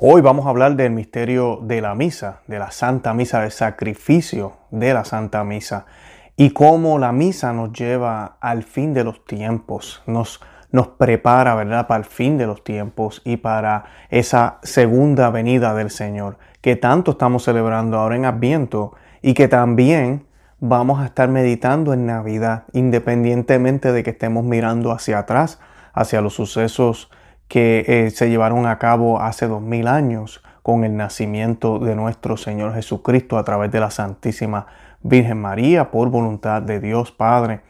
Hoy vamos a hablar del misterio de la misa, de la Santa Misa, del sacrificio de la Santa Misa y cómo la misa nos lleva al fin de los tiempos, nos, nos prepara, ¿verdad?, para el fin de los tiempos y para esa segunda venida del Señor que tanto estamos celebrando ahora en Adviento y que también vamos a estar meditando en Navidad, independientemente de que estemos mirando hacia atrás, hacia los sucesos que eh, se llevaron a cabo hace dos mil años con el nacimiento de nuestro Señor Jesucristo a través de la Santísima Virgen María por voluntad de Dios Padre.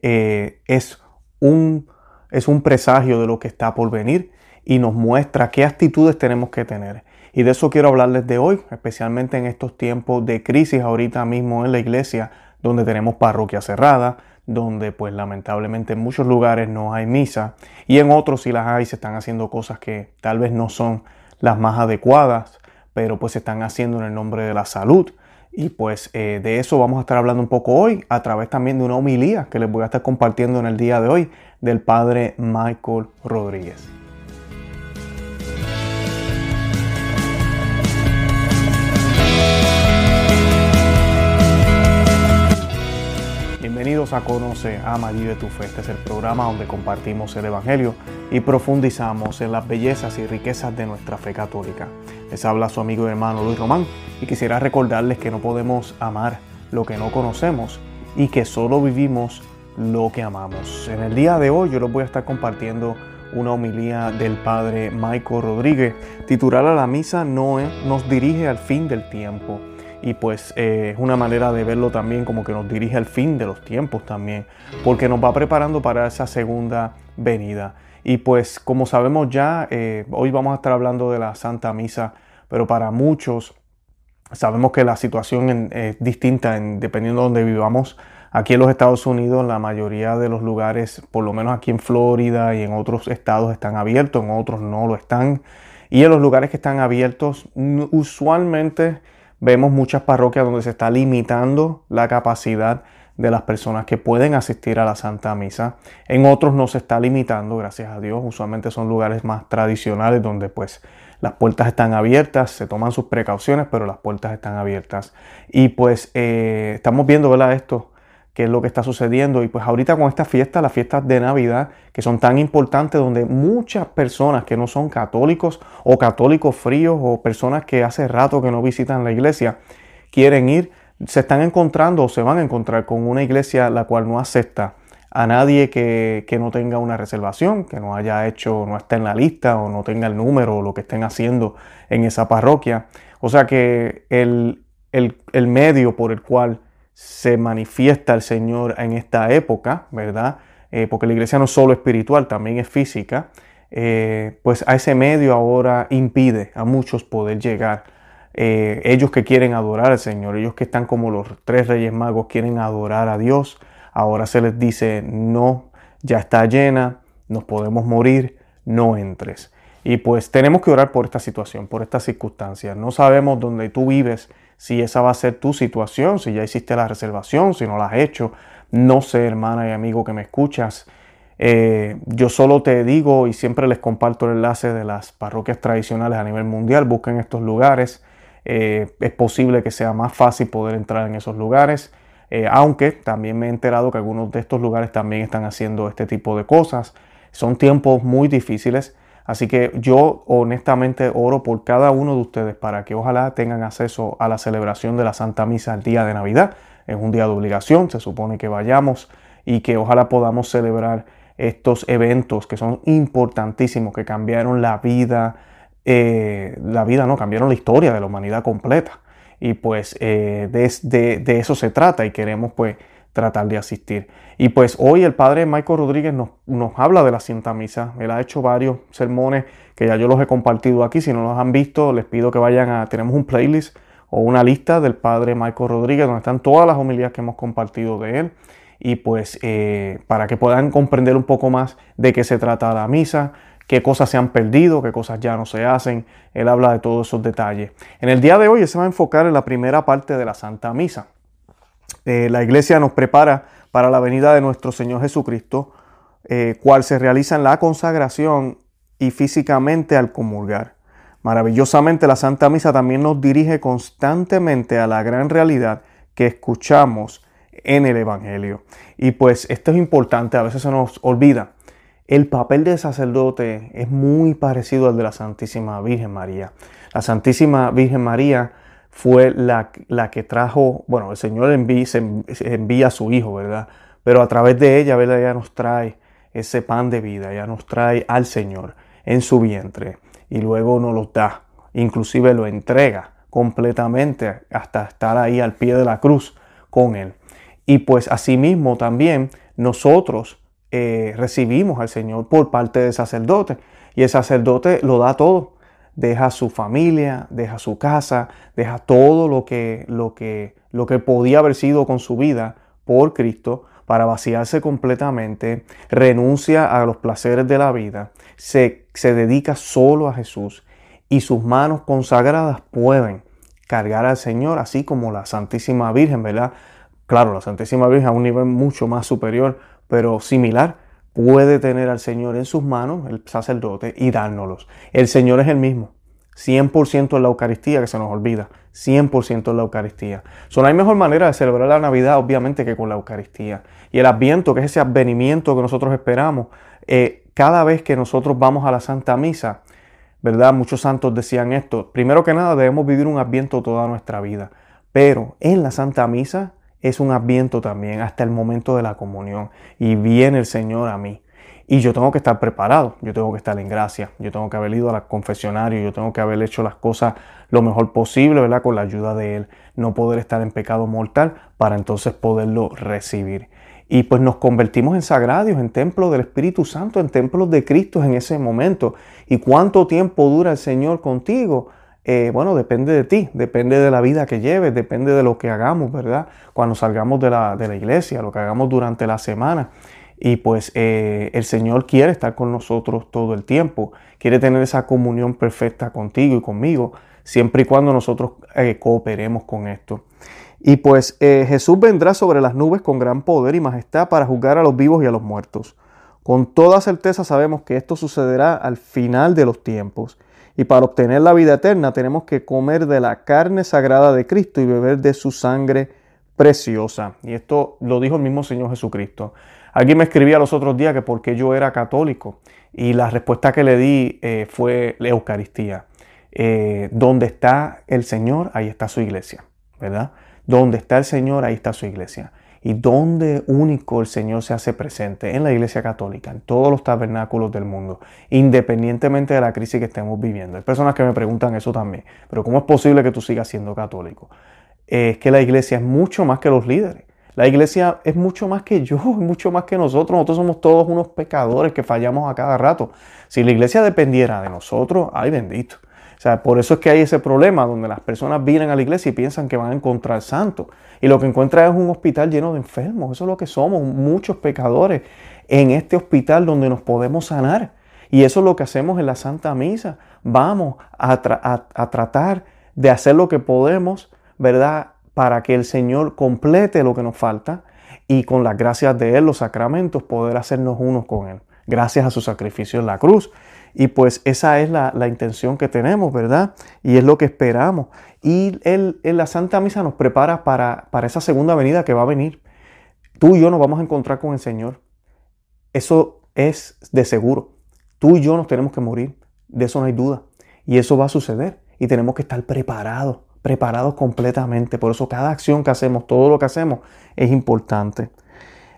Eh, es, un, es un presagio de lo que está por venir y nos muestra qué actitudes tenemos que tener. Y de eso quiero hablarles de hoy, especialmente en estos tiempos de crisis ahorita mismo en la iglesia, donde tenemos parroquia cerrada, donde pues lamentablemente en muchos lugares no hay misa y en otros si las hay se están haciendo cosas que tal vez no son las más adecuadas, pero pues se están haciendo en el nombre de la salud. Y pues eh, de eso vamos a estar hablando un poco hoy a través también de una homilía que les voy a estar compartiendo en el día de hoy del padre Michael Rodríguez. Bienvenidos a Conoce, Ama de tu Fe. Este es el programa donde compartimos el Evangelio y profundizamos en las bellezas y riquezas de nuestra fe católica. Les habla su amigo y hermano Luis Román y quisiera recordarles que no podemos amar lo que no conocemos y que solo vivimos lo que amamos. En el día de hoy yo les voy a estar compartiendo una homilía del padre Michael Rodríguez titulada La misa no nos dirige al fin del tiempo y pues eh, es una manera de verlo también como que nos dirige al fin de los tiempos también, porque nos va preparando para esa segunda venida. Y pues como sabemos ya, eh, hoy vamos a estar hablando de la Santa Misa, pero para muchos sabemos que la situación es distinta en, dependiendo de donde vivamos. Aquí en los Estados Unidos la mayoría de los lugares, por lo menos aquí en Florida y en otros estados están abiertos, en otros no lo están. Y en los lugares que están abiertos, usualmente Vemos muchas parroquias donde se está limitando la capacidad de las personas que pueden asistir a la Santa Misa. En otros no se está limitando, gracias a Dios. Usualmente son lugares más tradicionales donde pues las puertas están abiertas, se toman sus precauciones, pero las puertas están abiertas. Y pues eh, estamos viendo, ¿verdad? Esto qué es lo que está sucediendo. Y pues ahorita con esta fiesta, las fiestas de Navidad, que son tan importantes, donde muchas personas que no son católicos o católicos fríos o personas que hace rato que no visitan la iglesia, quieren ir, se están encontrando o se van a encontrar con una iglesia la cual no acepta a nadie que, no tenga una reservación, que no haya hecho, no esté en la lista o no tenga el número o lo que estén haciendo en esa parroquia. O sea que el, el medio por el cual se manifiesta el Señor en esta época, ¿verdad? Eh, porque la iglesia no es solo espiritual, también es física, eh, pues a ese medio ahora impide a muchos poder llegar. Eh, ellos que quieren adorar al Señor, ellos que están como los tres reyes magos, quieren adorar a Dios, ahora se les dice, no, ya está llena, nos podemos morir, no entres. Y pues tenemos que orar por esta situación, por estas circunstancias. No sabemos dónde tú vives, si esa va a ser tu situación, si ya hiciste la reservación, si no la has hecho. No sé, hermana y amigo que me escuchas. Eh, yo solo te digo y siempre les comparto el enlace de las parroquias tradicionales a nivel mundial. Busquen estos lugares. Eh, es posible que sea más fácil poder entrar en esos lugares. Eh, aunque también me he enterado que algunos de estos lugares también están haciendo este tipo de cosas. Son tiempos muy difíciles. Así que yo honestamente oro por cada uno de ustedes para que ojalá tengan acceso a la celebración de la Santa Misa el día de Navidad. Es un día de obligación, se supone que vayamos y que ojalá podamos celebrar estos eventos que son importantísimos, que cambiaron la vida, eh, la vida no, cambiaron la historia de la humanidad completa. Y pues eh, de, de eso se trata y queremos pues tratar de asistir. Y pues hoy el padre Michael Rodríguez nos, habla de la Santa Misa. Él ha hecho varios sermones que ya yo los he compartido aquí. Si no los han visto, les pido que vayan a... Tenemos un playlist o una lista del padre Michael Rodríguez donde están todas las homilías que hemos compartido de él. Y pues eh, para que puedan comprender un poco más de qué se trata la misa, qué cosas se han perdido, qué cosas ya no se hacen. Él habla de todos esos detalles. En el día de hoy se va a enfocar en la primera parte de la Santa Misa. Eh, la iglesia nos prepara para la venida de nuestro Señor Jesucristo, eh, cual se realiza en la consagración y físicamente al comulgar. Maravillosamente la Santa Misa también nos dirige constantemente a la gran realidad que escuchamos en el Evangelio. Y pues esto es importante, a veces se nos olvida. El papel del sacerdote es muy parecido al de la Santísima Virgen María. La Santísima Virgen María fue la, la que trajo, bueno, el Señor envía, a su Hijo, ¿verdad? Pero a través de ella, ¿verdad? Ella nos trae ese pan de vida, ella nos trae al Señor en su vientre y luego nos lo da, inclusive lo entrega completamente hasta estar ahí al pie de la cruz con Él. Y pues asimismo también nosotros eh, recibimos al Señor por parte del sacerdote. Y el sacerdote lo da todo. Deja su familia, deja su casa, deja todo lo que, lo que, lo que podía haber sido con su vida por Cristo para vaciarse completamente, renuncia a los placeres de la vida, se, se dedica solo a Jesús y sus manos consagradas pueden cargar al Señor, así como la Santísima Virgen, ¿verdad? Claro, la Santísima Virgen a un nivel mucho más superior, pero similar, puede tener al Señor en sus manos, el sacerdote, y dárnoslos. El Señor es el mismo. 100% en la Eucaristía, que se nos olvida. 100% en la Eucaristía. So, no hay mejor manera de celebrar la Navidad, obviamente, que con la Eucaristía. Y el Adviento, que es ese advenimiento que nosotros esperamos, eh, cada vez que nosotros vamos a la Santa Misa, ¿verdad? Muchos santos decían esto. Primero que nada, debemos vivir un Adviento toda nuestra vida. Pero en la Santa Misa es un adviento también hasta el momento de la comunión. Y viene el Señor a mí. Y yo tengo que estar preparado, yo tengo que estar en gracia, yo tengo que haber ido al confesionario, yo tengo que haber hecho las cosas lo mejor posible, ¿verdad? Con la ayuda de Él, no poder estar en pecado mortal para entonces poderlo recibir. Y pues nos convertimos en sagradios, en templos del Espíritu Santo, en templos de Cristo en ese momento. ¿Y cuánto tiempo dura el Señor contigo? Eh, bueno, depende de ti, depende de la vida que lleves, depende de lo que hagamos, ¿verdad? Cuando salgamos de la, de la iglesia, lo que hagamos durante la semana. Y pues eh, el Señor quiere estar con nosotros todo el tiempo, quiere tener esa comunión perfecta contigo y conmigo, siempre y cuando nosotros eh, cooperemos con esto. Y pues Jesús vendrá sobre las nubes con gran poder y majestad para juzgar a los vivos y a los muertos. Con toda certeza sabemos que esto sucederá al final de los tiempos. Y para obtener la vida eterna tenemos que comer de la carne sagrada de Cristo y beber de su sangre preciosa. Y esto lo dijo el mismo Señor Jesucristo. Alguien me escribía los otros días que porque yo era católico y la respuesta que le di eh, fue la Eucaristía. Eh, donde está el Señor, ahí está su iglesia, ¿verdad? Donde está el Señor, ahí está su iglesia y donde único el Señor se hace presente en la Iglesia Católica, en todos los tabernáculos del mundo, independientemente de la crisis que estemos viviendo. Hay personas que me preguntan eso también, pero ¿cómo es posible que tú sigas siendo católico? Es que la Iglesia es mucho más que los líderes. La Iglesia es mucho más que yo, es mucho más que nosotros. Nosotros somos todos unos pecadores que fallamos a cada rato. Si la Iglesia dependiera de nosotros, ay bendito. O sea, por eso es que hay ese problema donde las personas vienen a la iglesia y piensan que van a encontrar santos. Y lo que encuentran es un hospital lleno de enfermos. Eso es lo que somos, muchos pecadores en este hospital donde nos podemos sanar. Y eso es lo que hacemos en la Santa Misa. Vamos a, tratar de hacer lo que podemos, ¿verdad? Para que el Señor complete lo que nos falta y con las gracias de Él, los sacramentos, poder hacernos unos con Él. Gracias a su sacrificio en la cruz. Y pues esa es la, intención que tenemos, ¿verdad? Y es lo que esperamos. Y en la Santa Misa nos prepara para, para esa segunda venida que va a venir. Tú y yo nos vamos a encontrar con el Señor. Eso es de seguro. Tú y yo nos tenemos que morir. De eso no hay duda. Y eso va a suceder. Y tenemos que estar preparados, preparados completamente. Por eso cada acción que hacemos, todo lo que hacemos, es importante.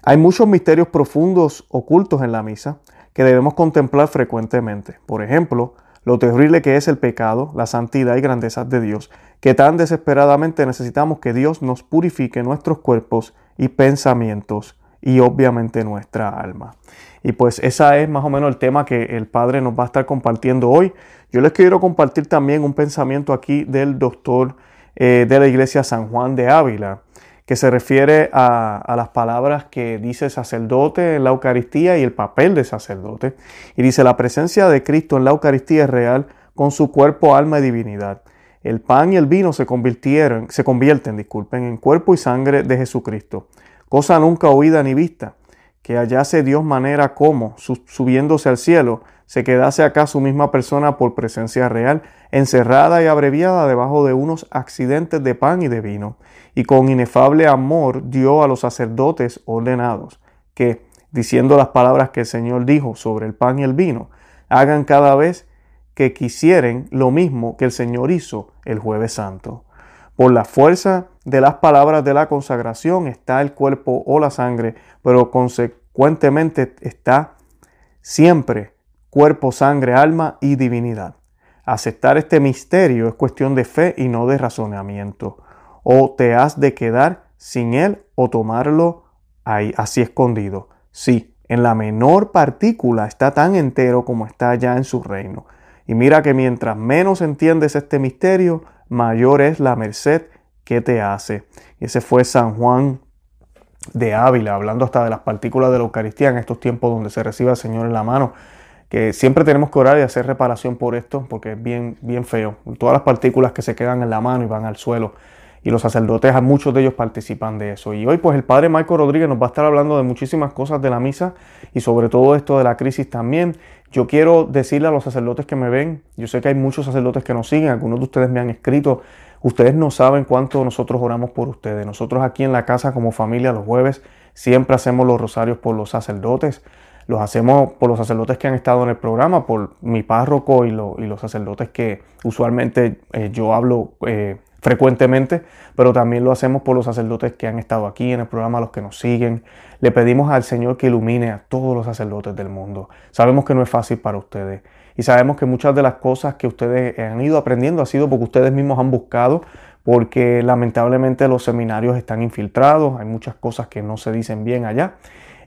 Hay muchos misterios profundos ocultos en la misa que debemos contemplar frecuentemente. Por ejemplo, lo terrible que es el pecado, la santidad y grandeza de Dios, que tan desesperadamente necesitamos que Dios nos purifique nuestros cuerpos y pensamientos y obviamente nuestra alma. Y pues ese es más o menos el tema que el Padre nos va a estar compartiendo hoy. Yo les quiero compartir también un pensamiento aquí del doctor eh, de la iglesia San Juan de Ávila que se refiere a, las palabras que dice sacerdote en la Eucaristía y el papel de sacerdote. Y dice, la presencia de Cristo en la Eucaristía es real con su cuerpo, alma y divinidad. El pan y el vino se convirtieron, se convierten, disculpen, en cuerpo y sangre de Jesucristo. Cosa nunca oída ni vista, que hallase Dios manera como, subiéndose al cielo, se quedase acá su misma persona por presencia real, encerrada y abreviada debajo de unos accidentes de pan y de vino, y con inefable amor dio a los sacerdotes ordenados, que, diciendo las palabras que el Señor dijo sobre el pan y el vino, hagan cada vez que quisieren lo mismo que el Señor hizo el jueves santo. Por la fuerza de las palabras de la consagración está el cuerpo o la sangre, pero consecuentemente está siempre cuerpo, sangre, alma y divinidad. Aceptar este misterio es cuestión de fe y no de razonamiento. O te has de quedar sin él o tomarlo ahí, así escondido. Sí, en la menor partícula está tan entero como está ya en su reino. Y mira que mientras menos entiendes este misterio, mayor es la merced que te hace. Y ese fue San Juan de Ávila, hablando hasta de las partículas de la Eucaristía en estos tiempos donde se recibe al Señor en la mano, que siempre tenemos que orar y hacer reparación por esto, porque es bien, bien feo. Todas las partículas que se quedan en la mano y van al suelo. Y los sacerdotes, muchos de ellos participan de eso. Y hoy pues el Padre Michael Rodríguez nos va a estar hablando de muchísimas cosas de la misa y sobre todo esto de la crisis también. Yo quiero decirle a los sacerdotes que me ven, yo sé que hay muchos sacerdotes que nos siguen, algunos de ustedes me han escrito, ustedes no saben cuánto nosotros oramos por ustedes. Nosotros aquí en la casa como familia los jueves siempre hacemos los rosarios por los sacerdotes, los hacemos por los sacerdotes que han estado en el programa, por mi párroco y, los sacerdotes que usualmente eh, yo hablo eh, frecuentemente, pero también lo hacemos por los sacerdotes que han estado aquí en el programa, los que nos siguen. Le pedimos al Señor que ilumine a todos los sacerdotes del mundo. Sabemos que no es fácil para ustedes y sabemos que muchas de las cosas que ustedes han ido aprendiendo ha sido porque ustedes mismos han buscado, porque lamentablemente los seminarios están infiltrados, hay muchas cosas que no se dicen bien allá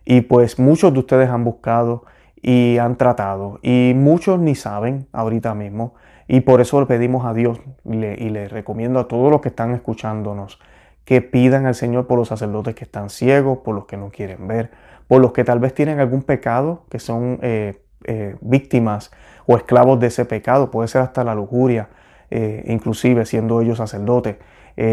y pues muchos de ustedes han buscado y han tratado y muchos ni saben ahorita mismo y por eso le pedimos a Dios y le, recomiendo a todos los que están escuchándonos que pidan al Señor por los sacerdotes que están ciegos, por los que no quieren ver, por los que tal vez tienen algún pecado, que son eh, eh, víctimas o esclavos de ese pecado, puede ser hasta la lujuria, eh, inclusive siendo ellos sacerdotes.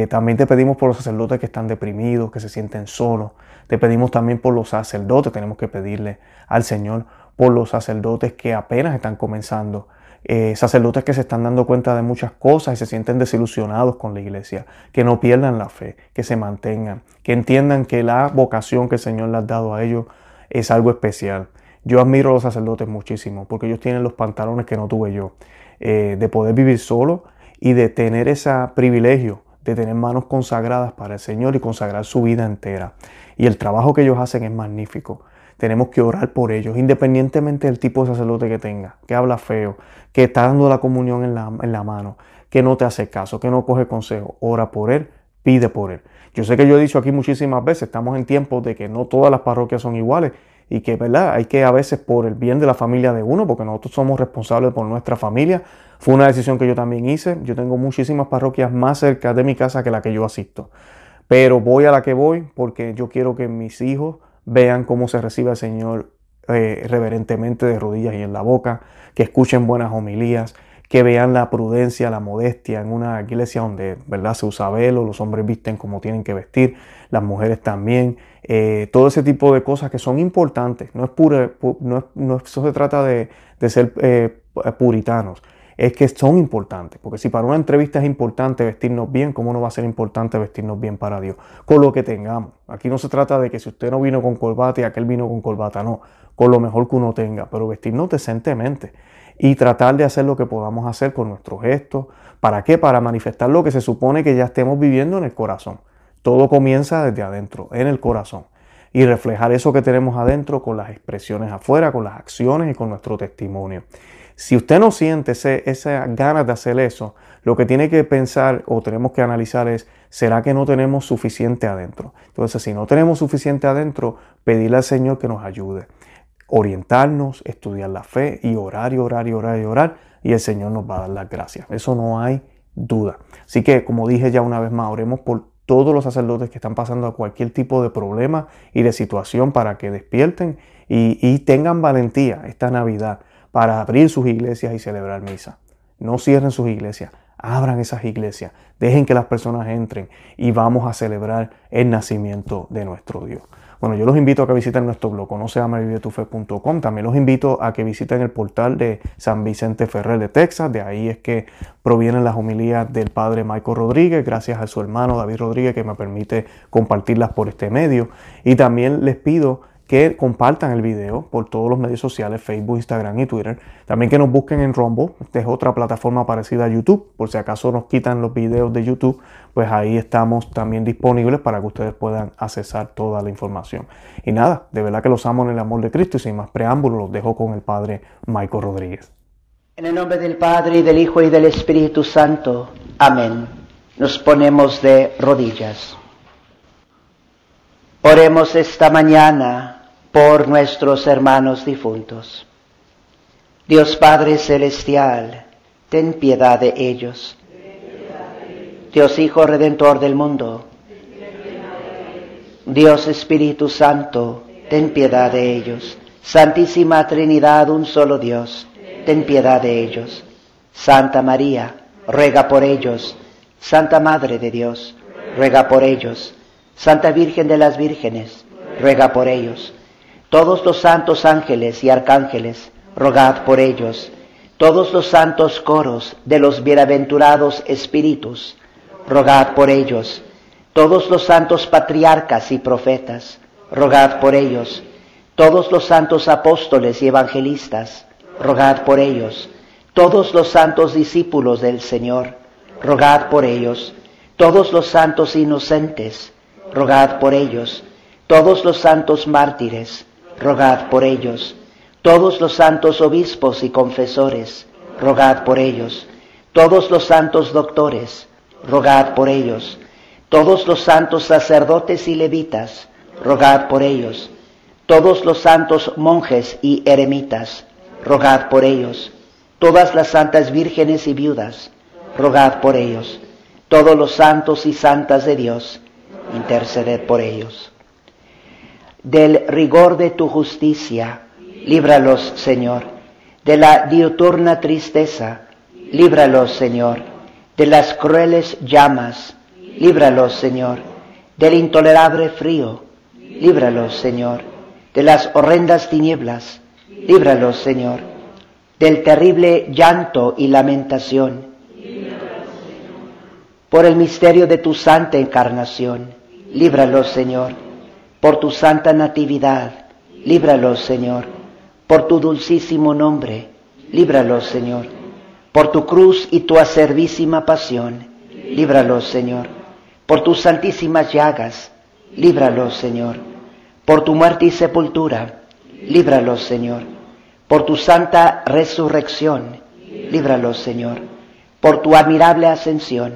también te pedimos por los sacerdotes que están deprimidos, que se sienten solos. Te pedimos también por los sacerdotes, tenemos que pedirle al Señor por los sacerdotes que apenas están comenzando eh, sacerdotes que se están dando cuenta de muchas cosas y se sienten desilusionados con la iglesia, que no pierdan la fe, que se mantengan, que entiendan que la vocación que el Señor les ha dado a ellos es algo especial. Yo admiro a los sacerdotes muchísimo porque ellos tienen los pantalones que no tuve yo, eh, de poder vivir solo y de tener ese privilegio de tener manos consagradas para el Señor y consagrar su vida entera. Y el trabajo que ellos hacen es magnífico tenemos que orar por ellos, independientemente del tipo de sacerdote que tenga, que habla feo, que está dando la comunión en la, en la mano, que no te hace caso, que no coge consejo. Ora por él, pide por él. Yo sé que yo he dicho aquí muchísimas veces, estamos en tiempos de que no todas las parroquias son iguales y que, ¿verdad? Hay que a veces por el bien de la familia de uno, porque nosotros somos responsables por nuestra familia. Fue una decisión que yo también hice. Yo tengo muchísimas parroquias más cerca de mi casa que la que yo asisto. Pero voy a la que voy porque yo quiero que mis hijos vean cómo se recibe al Señor eh, reverentemente de rodillas y en la boca, que escuchen buenas homilías, que vean la prudencia, la modestia en una iglesia donde ¿verdad? se usa velo, los hombres visten como tienen que vestir, las mujeres también, eh, todo ese tipo de cosas que son importantes. No es pura, no, no eso se trata de, de ser eh, puritanos, es que son importantes. Porque si para una entrevista es importante vestirnos bien, ¿cómo no va a ser importante vestirnos bien para Dios? Con lo que tengamos. Aquí no se trata de que si usted no vino con corbata y aquel vino con corbata, no. Con lo mejor que uno tenga, pero vestirnos decentemente y tratar de hacer lo que podamos hacer con nuestros gestos. ¿Para qué? Para manifestar lo que se supone que ya estemos viviendo en el corazón. Todo comienza desde adentro, en el corazón. Y reflejar eso que tenemos adentro con las expresiones afuera, con las acciones y con nuestro testimonio. Si usted no siente esas ganas de hacer eso, lo que tiene que pensar o tenemos que analizar es, ¿será que no tenemos suficiente adentro? Entonces, si no tenemos suficiente adentro, pedirle al Señor que nos ayude. Orientarnos, estudiar la fe y orar y orar y orar y orar y el Señor nos va a dar las gracias. Eso no hay duda. Así que, como dije ya una vez más, oremos por todos los sacerdotes que están pasando a cualquier tipo de problema y de situación para que despierten y tengan valentía esta Navidad para abrir sus iglesias y celebrar misa. No cierren sus iglesias, abran esas iglesias, dejen que las personas entren y vamos a celebrar el nacimiento de nuestro Dios. Bueno, yo los invito a que visiten nuestro blog, conoceamavivetufe.com. También los invito a que visiten el portal de San Vicente Ferrer de Texas. De ahí es que provienen las homilías del padre Michael Rodríguez, gracias a su hermano David Rodríguez que me permite compartirlas por este medio. Y también les pido que compartan el video por todos los medios sociales, Facebook, Instagram y Twitter. También que nos busquen en Rumble, esta es otra plataforma parecida a YouTube, por si acaso nos quitan los videos de YouTube, pues ahí estamos también disponibles para que ustedes puedan accesar toda la información. Y nada, de verdad que los amo en el amor de Cristo y sin más preámbulos los dejo con el Padre Michael Rodríguez. En el nombre del Padre y del Hijo y del Espíritu Santo. Amén. Nos ponemos de rodillas. Oremos esta mañana por nuestros hermanos difuntos. Dios Padre Celestial, ten piedad de ellos. Dios Hijo Redentor del mundo. Dios Espíritu Santo, ten piedad de ellos. Santísima Trinidad, un solo Dios, ten piedad de ellos. Santa María, ruega por ellos. Santa Madre de Dios, ruega por ellos. Santa Virgen de las Vírgenes, ruega por ellos todos los santos ángeles y arcángeles, rogad por ellos. Todos los santos coros de los bienaventurados espíritus, rogad por ellos. Todos los santos patriarcas y profetas, rogad por ellos. Todos los santos apóstoles y evangelistas, rogad por ellos. Todos los santos discípulos del Señor, rogad por ellos. Todos los santos inocentes, rogad por ellos. Todos los santos mártires, rogad por ellos. Todos los santos obispos y confesores, rogad por ellos. Todos los santos doctores, rogad por ellos. Todos los santos sacerdotes y levitas, rogad por ellos. Todos los santos monjes y eremitas, rogad por ellos. Todas las santas vírgenes y viudas, rogad por ellos. Todos los santos y santas de Dios, interceded por ellos del rigor de tu justicia, líbralos, Señor, de la diuturna tristeza, líbralos, Señor, de las crueles llamas, líbralos, Señor, del intolerable frío, líbralos, Señor, de las horrendas tinieblas, líbralos, Señor, del terrible llanto y lamentación, por el misterio de tu santa encarnación, líbralos, Señor, por tu santa natividad, líbralos, Señor. Por tu dulcísimo nombre, líbralos, Señor. Por tu cruz y tu acervísima pasión, líbralos, Señor. Por tus santísimas llagas, líbralos, Señor. Por tu muerte y sepultura, líbralos, Señor. Por tu santa resurrección, líbralos, Señor. Por tu admirable ascensión,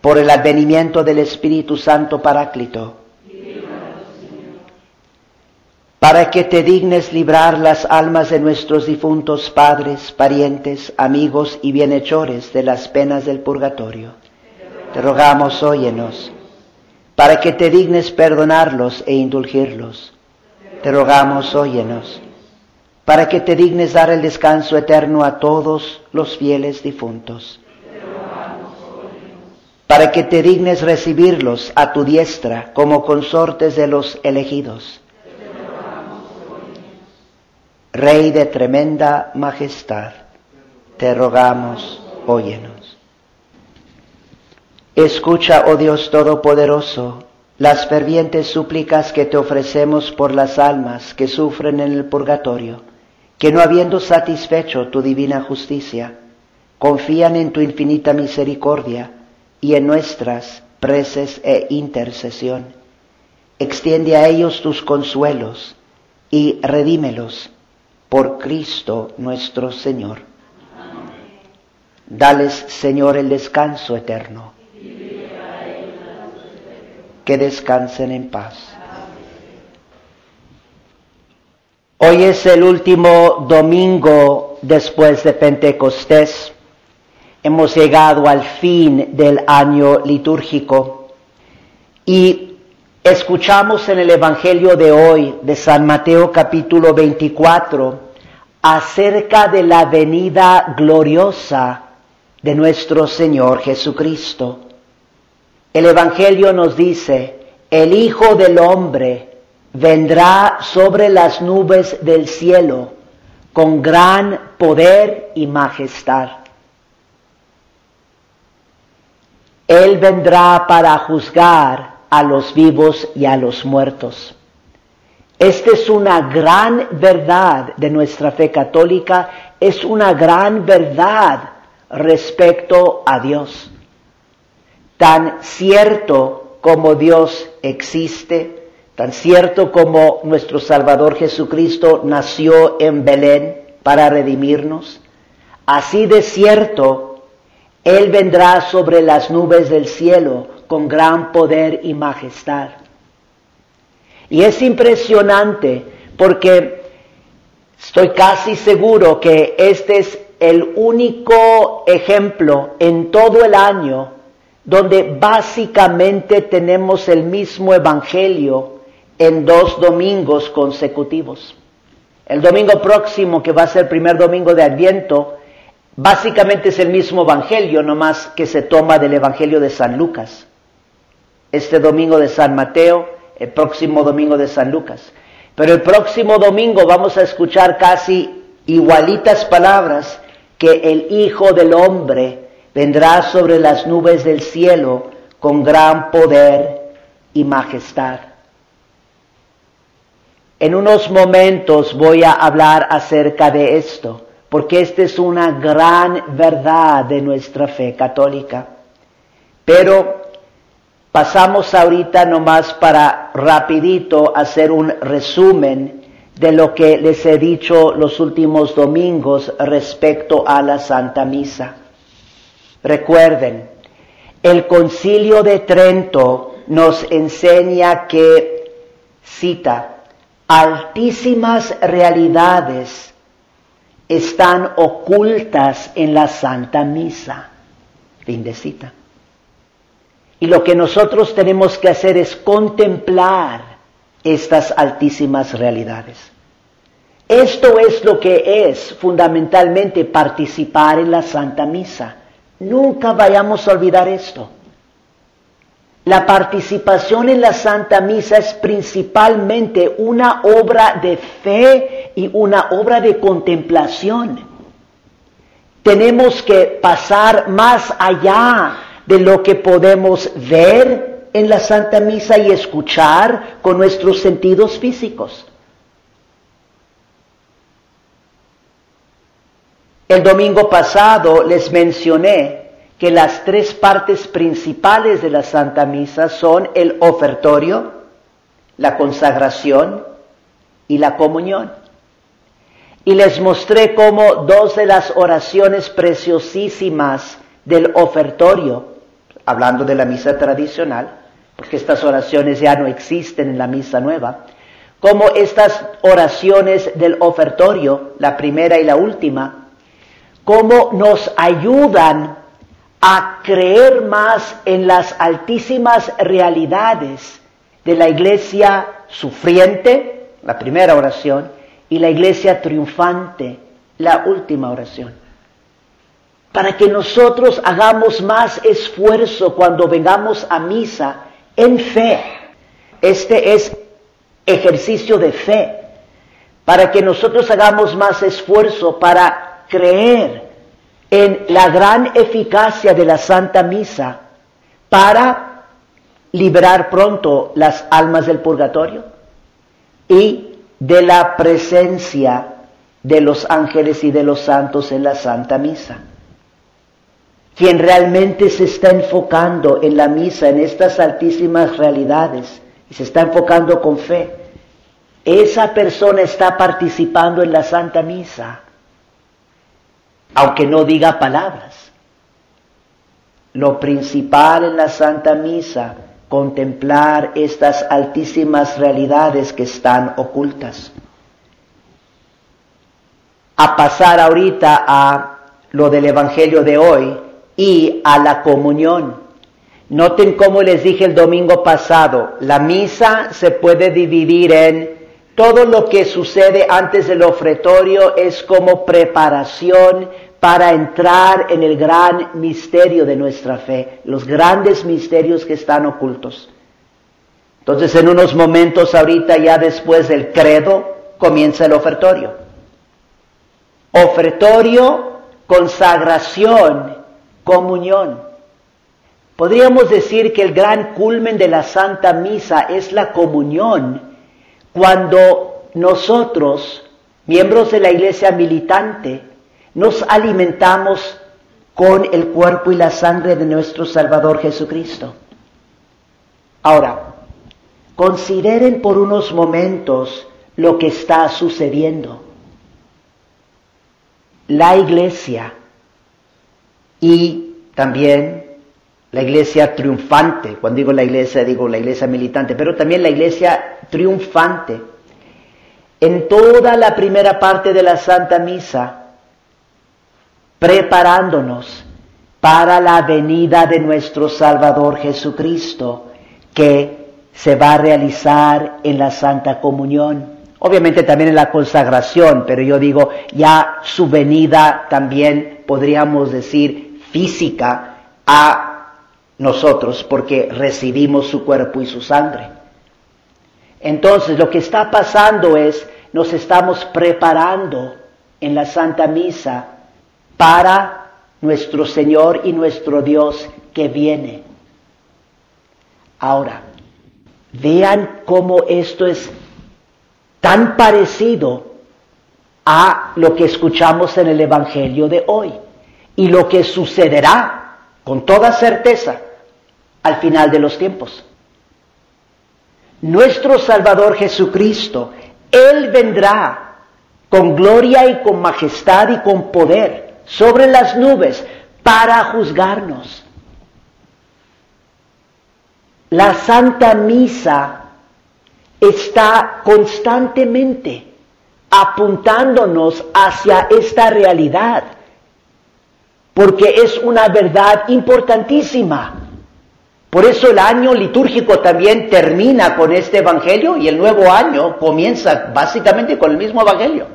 por el advenimiento del Espíritu Santo Paráclito, para que te dignes librar las almas de nuestros difuntos padres, parientes, amigos y bienhechores de las penas del purgatorio. Te rogamos, óyenos, para que te dignes perdonarlos e indulgirlos. Te rogamos, óyenos, para que te dignes dar el descanso eterno a todos los fieles difuntos. Para que te dignes recibirlos a tu diestra como consortes de los elegidos Rey de tremenda majestad, te rogamos, óyenos. Escucha, oh Dios Todopoderoso, las fervientes súplicas que te ofrecemos por las almas que sufren en el purgatorio, que no habiendo satisfecho tu divina justicia, confían en tu infinita misericordia y en nuestras preces e intercesión. Extiende a ellos tus consuelos y redímelos por Cristo nuestro Señor. Dales, Señor, el descanso eterno. Que descansen en paz. Hoy es el último domingo después de Pentecostés. Hemos llegado al fin del año litúrgico y Escuchamos en el Evangelio de hoy, de San Mateo capítulo 24, acerca de la venida gloriosa de nuestro Señor Jesucristo. El Evangelio nos dice, el Hijo del Hombre vendrá sobre las nubes del cielo con gran poder y majestad. Él vendrá para juzgar a los vivos y a los muertos. Esta es una gran verdad de nuestra fe católica, es una gran verdad respecto a Dios. Tan cierto como Dios existe, tan cierto como nuestro Salvador Jesucristo nació en Belén para redimirnos, así de cierto él vendrá sobre las nubes del cielo con gran poder y majestad. Y es impresionante porque estoy casi seguro que este es el único ejemplo en todo el año donde básicamente tenemos el mismo evangelio en dos domingos consecutivos. El domingo próximo, que va a ser el primer domingo de Adviento, Básicamente es el mismo Evangelio, nomás que se toma del Evangelio de San Lucas. Este domingo de San Mateo, el próximo domingo de San Lucas. Pero el próximo domingo vamos a escuchar casi igualitas palabras que el Hijo del Hombre vendrá sobre las nubes del cielo con gran poder y majestad. En unos momentos voy a hablar acerca de esto porque esta es una gran verdad de nuestra fe católica. Pero pasamos ahorita nomás para rapidito hacer un resumen de lo que les he dicho los últimos domingos respecto a la Santa Misa. Recuerden, el concilio de Trento nos enseña que, cita, altísimas realidades están ocultas en la Santa Misa. Fin de cita. Y lo que nosotros tenemos que hacer es contemplar estas altísimas realidades. Esto es lo que es fundamentalmente participar en la Santa Misa. Nunca vayamos a olvidar esto. La participación en la Santa Misa es principalmente una obra de fe y una obra de contemplación. Tenemos que pasar más allá de lo que podemos ver en la Santa Misa y escuchar con nuestros sentidos físicos. El domingo pasado les mencioné que las tres partes principales de la Santa Misa son el ofertorio, la consagración y la comunión. Y les mostré cómo dos de las oraciones preciosísimas del ofertorio, hablando de la misa tradicional, porque estas oraciones ya no existen en la misa nueva, como estas oraciones del ofertorio, la primera y la última, cómo nos ayudan a creer más en las altísimas realidades de la iglesia sufriente, la primera oración, y la iglesia triunfante, la última oración. Para que nosotros hagamos más esfuerzo cuando vengamos a misa en fe. Este es ejercicio de fe. Para que nosotros hagamos más esfuerzo para creer en la gran eficacia de la Santa Misa para liberar pronto las almas del purgatorio y de la presencia de los ángeles y de los santos en la Santa Misa. Quien realmente se está enfocando en la misa, en estas altísimas realidades, y se está enfocando con fe, esa persona está participando en la Santa Misa aunque no diga palabras. Lo principal en la Santa Misa, contemplar estas altísimas realidades que están ocultas. A pasar ahorita a lo del Evangelio de hoy y a la comunión. Noten cómo les dije el domingo pasado, la misa se puede dividir en todo lo que sucede antes del ofretorio es como preparación para entrar en el gran misterio de nuestra fe, los grandes misterios que están ocultos. Entonces en unos momentos ahorita ya después del credo comienza el ofertorio. Ofertorio, consagración, comunión. Podríamos decir que el gran culmen de la Santa Misa es la comunión, cuando nosotros, miembros de la iglesia militante, nos alimentamos con el cuerpo y la sangre de nuestro Salvador Jesucristo. Ahora, consideren por unos momentos lo que está sucediendo. La iglesia y también la iglesia triunfante, cuando digo la iglesia digo la iglesia militante, pero también la iglesia triunfante, en toda la primera parte de la Santa Misa, preparándonos para la venida de nuestro Salvador Jesucristo, que se va a realizar en la Santa Comunión. Obviamente también en la consagración, pero yo digo, ya su venida también podríamos decir física a nosotros, porque recibimos su cuerpo y su sangre. Entonces lo que está pasando es, nos estamos preparando en la Santa Misa para nuestro Señor y nuestro Dios que viene. Ahora, vean cómo esto es tan parecido a lo que escuchamos en el Evangelio de hoy y lo que sucederá con toda certeza al final de los tiempos. Nuestro Salvador Jesucristo, Él vendrá con gloria y con majestad y con poder sobre las nubes para juzgarnos. La Santa Misa está constantemente apuntándonos hacia esta realidad, porque es una verdad importantísima. Por eso el año litúrgico también termina con este Evangelio y el nuevo año comienza básicamente con el mismo Evangelio.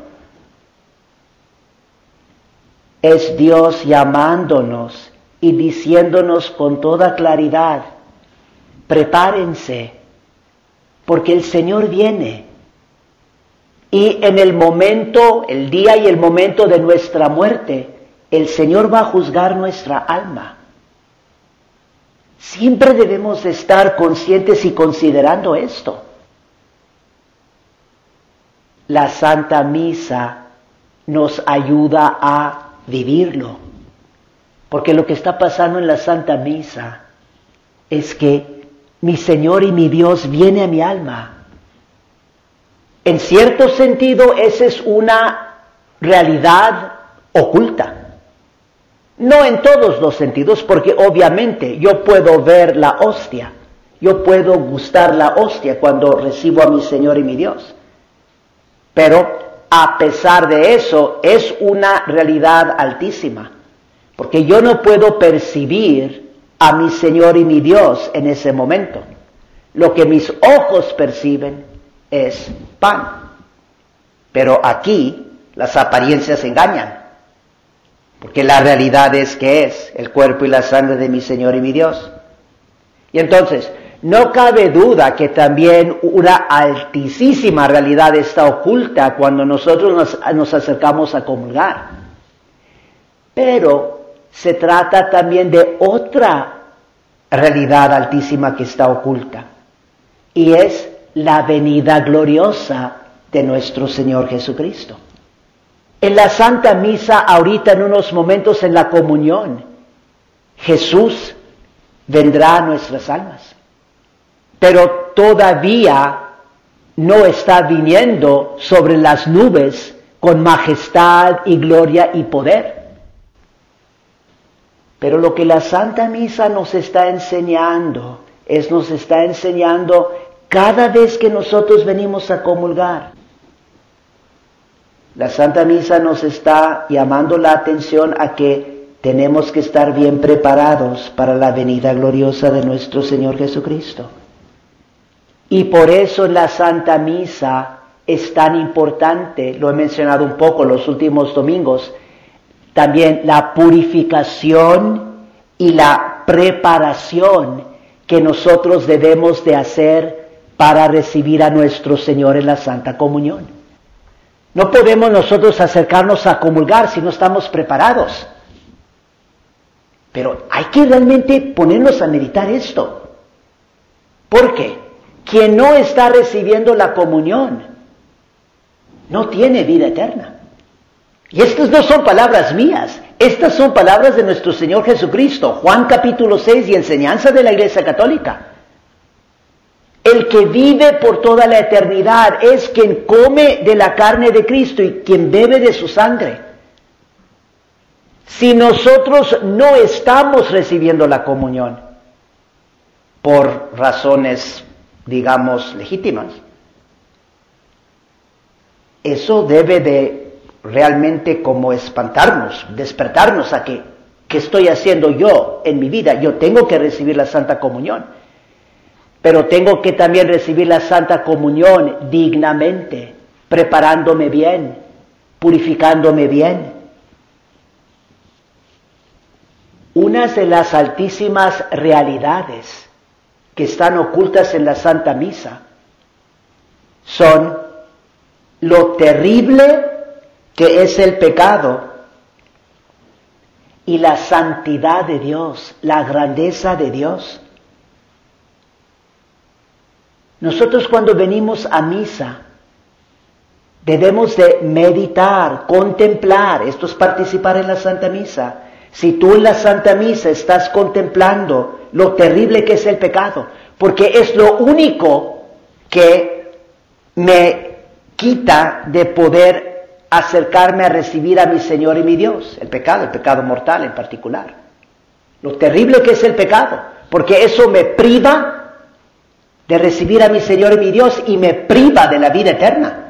Es Dios llamándonos y diciéndonos con toda claridad, prepárense, porque el Señor viene. Y en el momento, el día y el momento de nuestra muerte, el Señor va a juzgar nuestra alma. Siempre debemos estar conscientes y considerando esto. La Santa Misa nos ayuda a vivirlo. Porque lo que está pasando en la Santa Misa es que mi Señor y mi Dios viene a mi alma. En cierto sentido, esa es una realidad oculta. No en todos los sentidos, porque obviamente yo puedo ver la hostia, yo puedo gustar la hostia cuando recibo a mi Señor y mi Dios. Pero a pesar de eso, es una realidad altísima, porque yo no puedo percibir a mi Señor y mi Dios en ese momento. Lo que mis ojos perciben es pan. Pero aquí las apariencias engañan. Porque la realidad es que es el cuerpo y la sangre de mi Señor y mi Dios. Y entonces, no cabe duda que también una altísima realidad está oculta cuando nosotros nos, nos acercamos a comulgar. Pero se trata también de otra realidad altísima que está oculta. Y es la venida gloriosa de nuestro Señor Jesucristo. En la Santa Misa, ahorita en unos momentos en la comunión, Jesús vendrá a nuestras almas. Pero todavía no está viniendo sobre las nubes con majestad y gloria y poder. Pero lo que la Santa Misa nos está enseñando es nos está enseñando cada vez que nosotros venimos a comulgar. La Santa Misa nos está llamando la atención a que tenemos que estar bien preparados para la venida gloriosa de nuestro Señor Jesucristo. Y por eso la Santa Misa es tan importante, lo he mencionado un poco los últimos domingos, también la purificación y la preparación que nosotros debemos de hacer para recibir a nuestro Señor en la Santa Comunión. No podemos nosotros acercarnos a comulgar si no estamos preparados. Pero hay que realmente ponernos a meditar esto. ¿Por qué? Quien no está recibiendo la comunión no tiene vida eterna. Y estas no son palabras mías, estas son palabras de nuestro Señor Jesucristo, Juan capítulo 6 y enseñanza de la Iglesia Católica. El que vive por toda la eternidad es quien come de la carne de Cristo y quien bebe de su sangre. Si nosotros no estamos recibiendo la comunión por razones, digamos, legítimas, eso debe de realmente como espantarnos, despertarnos a que, ¿qué estoy haciendo yo en mi vida? Yo tengo que recibir la Santa Comunión pero tengo que también recibir la Santa Comunión dignamente, preparándome bien, purificándome bien. Una de las altísimas realidades que están ocultas en la Santa Misa son lo terrible que es el pecado y la santidad de Dios, la grandeza de Dios. Nosotros cuando venimos a misa debemos de meditar, contemplar, esto es participar en la Santa Misa. Si tú en la Santa Misa estás contemplando lo terrible que es el pecado, porque es lo único que me quita de poder acercarme a recibir a mi Señor y mi Dios, el pecado, el pecado mortal en particular. Lo terrible que es el pecado, porque eso me priva de recibir a mi Señor y mi Dios y me priva de la vida eterna.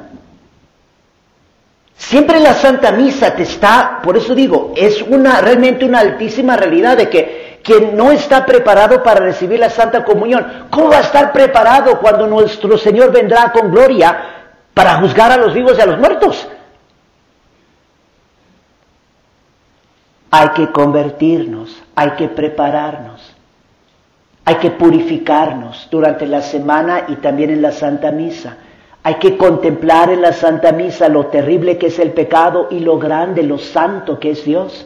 Siempre la Santa Misa te está, por eso digo, es una realmente una altísima realidad de que quien no está preparado para recibir la Santa Comunión, ¿cómo va a estar preparado cuando nuestro Señor vendrá con gloria para juzgar a los vivos y a los muertos? Hay que convertirnos, hay que prepararnos. Hay que purificarnos durante la semana y también en la Santa Misa. Hay que contemplar en la Santa Misa lo terrible que es el pecado y lo grande, lo santo que es Dios.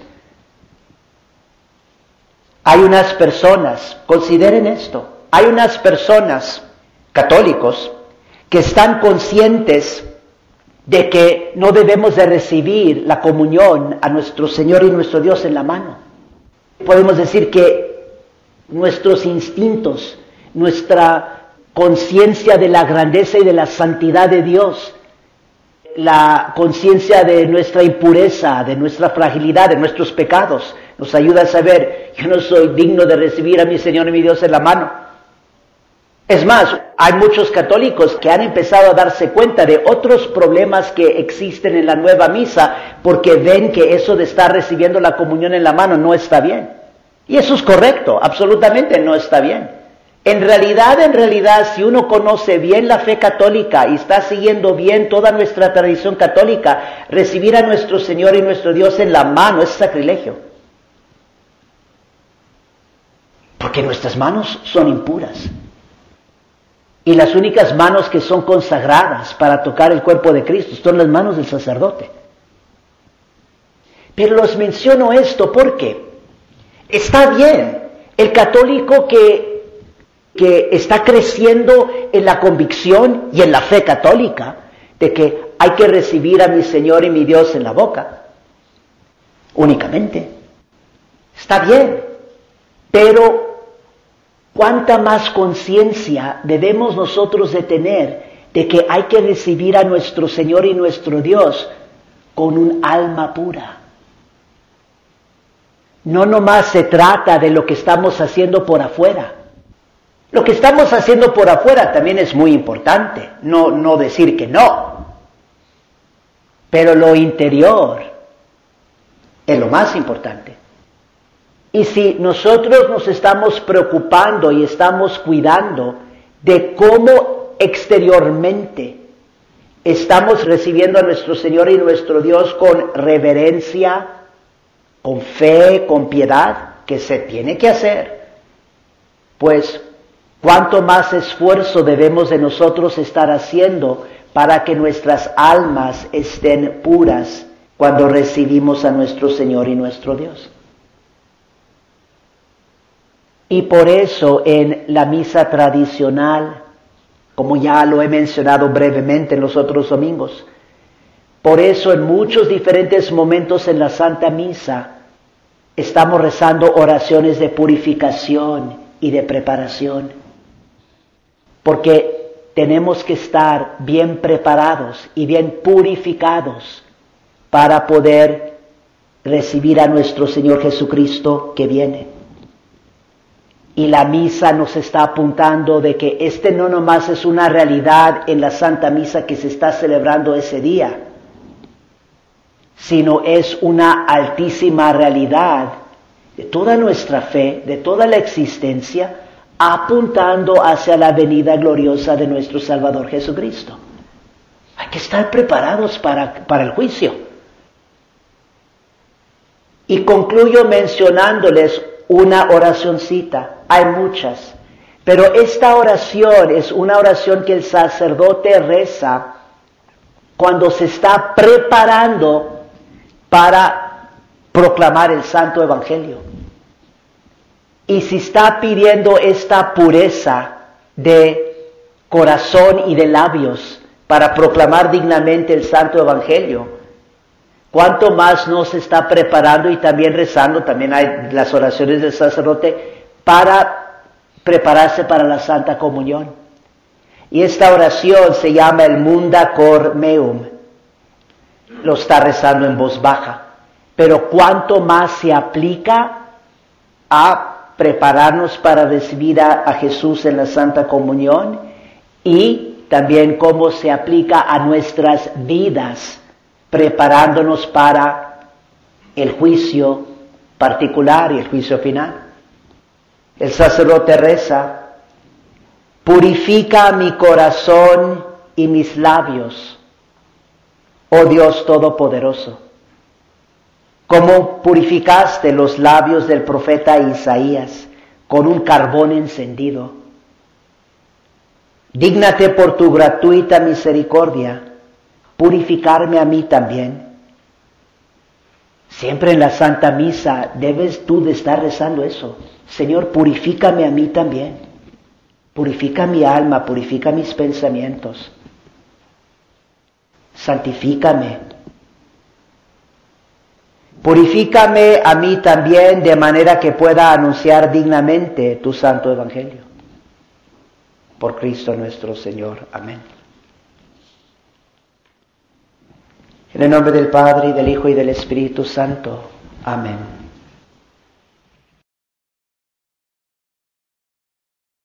Hay unas personas, consideren esto, hay unas personas católicos que están conscientes de que no debemos de recibir la comunión a nuestro Señor y nuestro Dios en la mano. Podemos decir que nuestros instintos, nuestra conciencia de la grandeza y de la santidad de Dios, la conciencia de nuestra impureza, de nuestra fragilidad, de nuestros pecados, nos ayuda a saber, yo no soy digno de recibir a mi Señor y mi Dios en la mano. Es más, hay muchos católicos que han empezado a darse cuenta de otros problemas que existen en la nueva misa porque ven que eso de estar recibiendo la comunión en la mano no está bien. Y eso es correcto, absolutamente no está bien. En realidad, en realidad, si uno conoce bien la fe católica y está siguiendo bien toda nuestra tradición católica, recibir a nuestro Señor y nuestro Dios en la mano es sacrilegio. Porque nuestras manos son impuras. Y las únicas manos que son consagradas para tocar el cuerpo de Cristo son las manos del sacerdote. Pero los menciono esto porque Está bien. El católico que, que está creciendo en la convicción y en la fe católica de que hay que recibir a mi Señor y mi Dios en la boca, únicamente. Está bien, pero ¿cuánta más conciencia debemos nosotros de tener de que hay que recibir a nuestro Señor y nuestro Dios con un alma pura? No nomás se trata de lo que estamos haciendo por afuera. Lo que estamos haciendo por afuera también es muy importante, no, no decir que no. Pero lo interior es lo más importante. Y si nosotros nos estamos preocupando y estamos cuidando de cómo exteriormente estamos recibiendo a nuestro Señor y nuestro Dios con reverencia, con fe, con piedad, que se tiene que hacer, pues cuánto más esfuerzo debemos de nosotros estar haciendo para que nuestras almas estén puras cuando recibimos a nuestro Señor y nuestro Dios. Y por eso en la misa tradicional, como ya lo he mencionado brevemente en los otros domingos, por eso en muchos diferentes momentos en la Santa Misa estamos rezando oraciones de purificación y de preparación. Porque tenemos que estar bien preparados y bien purificados para poder recibir a nuestro Señor Jesucristo que viene. Y la misa nos está apuntando de que este no nomás es una realidad en la Santa Misa que se está celebrando ese día, sino es una altísima realidad de toda nuestra fe, de toda la existencia, apuntando hacia la venida gloriosa de nuestro Salvador Jesucristo. Hay que estar preparados para, para el juicio. Y concluyo mencionándoles una oracioncita. Hay muchas. Pero esta oración es una oración que el sacerdote reza cuando se está preparando para proclamar el Santo Evangelio. Y si está pidiendo esta pureza de corazón y de labios para proclamar dignamente el Santo Evangelio, ¿Cuánto más nos está preparando y también rezando? También hay las oraciones del sacerdote para prepararse para la Santa Comunión. Y esta oración se llama el Munda Cor Meum. Lo está rezando en voz baja. Pero cuánto más se aplica a prepararnos para recibir a, Jesús en la Santa Comunión y también cómo se aplica a nuestras vidas preparándonos para el juicio particular y el juicio final. El sacerdote reza, purifica mi corazón y mis labios, oh Dios Todopoderoso, como purificaste los labios del profeta Isaías con un carbón encendido. Dígnate por tu gratuita misericordia purificarme a mí también. Siempre en la Santa Misa debes tú de estar rezando eso. Señor, purifícame a mí también. Purifica mi alma, purifica mis pensamientos. Santifícame. Purifícame a mí también de manera que pueda anunciar dignamente tu santo evangelio. Por Cristo nuestro Señor. Amén. En el nombre del Padre, y del Hijo, y del Espíritu Santo. Amén.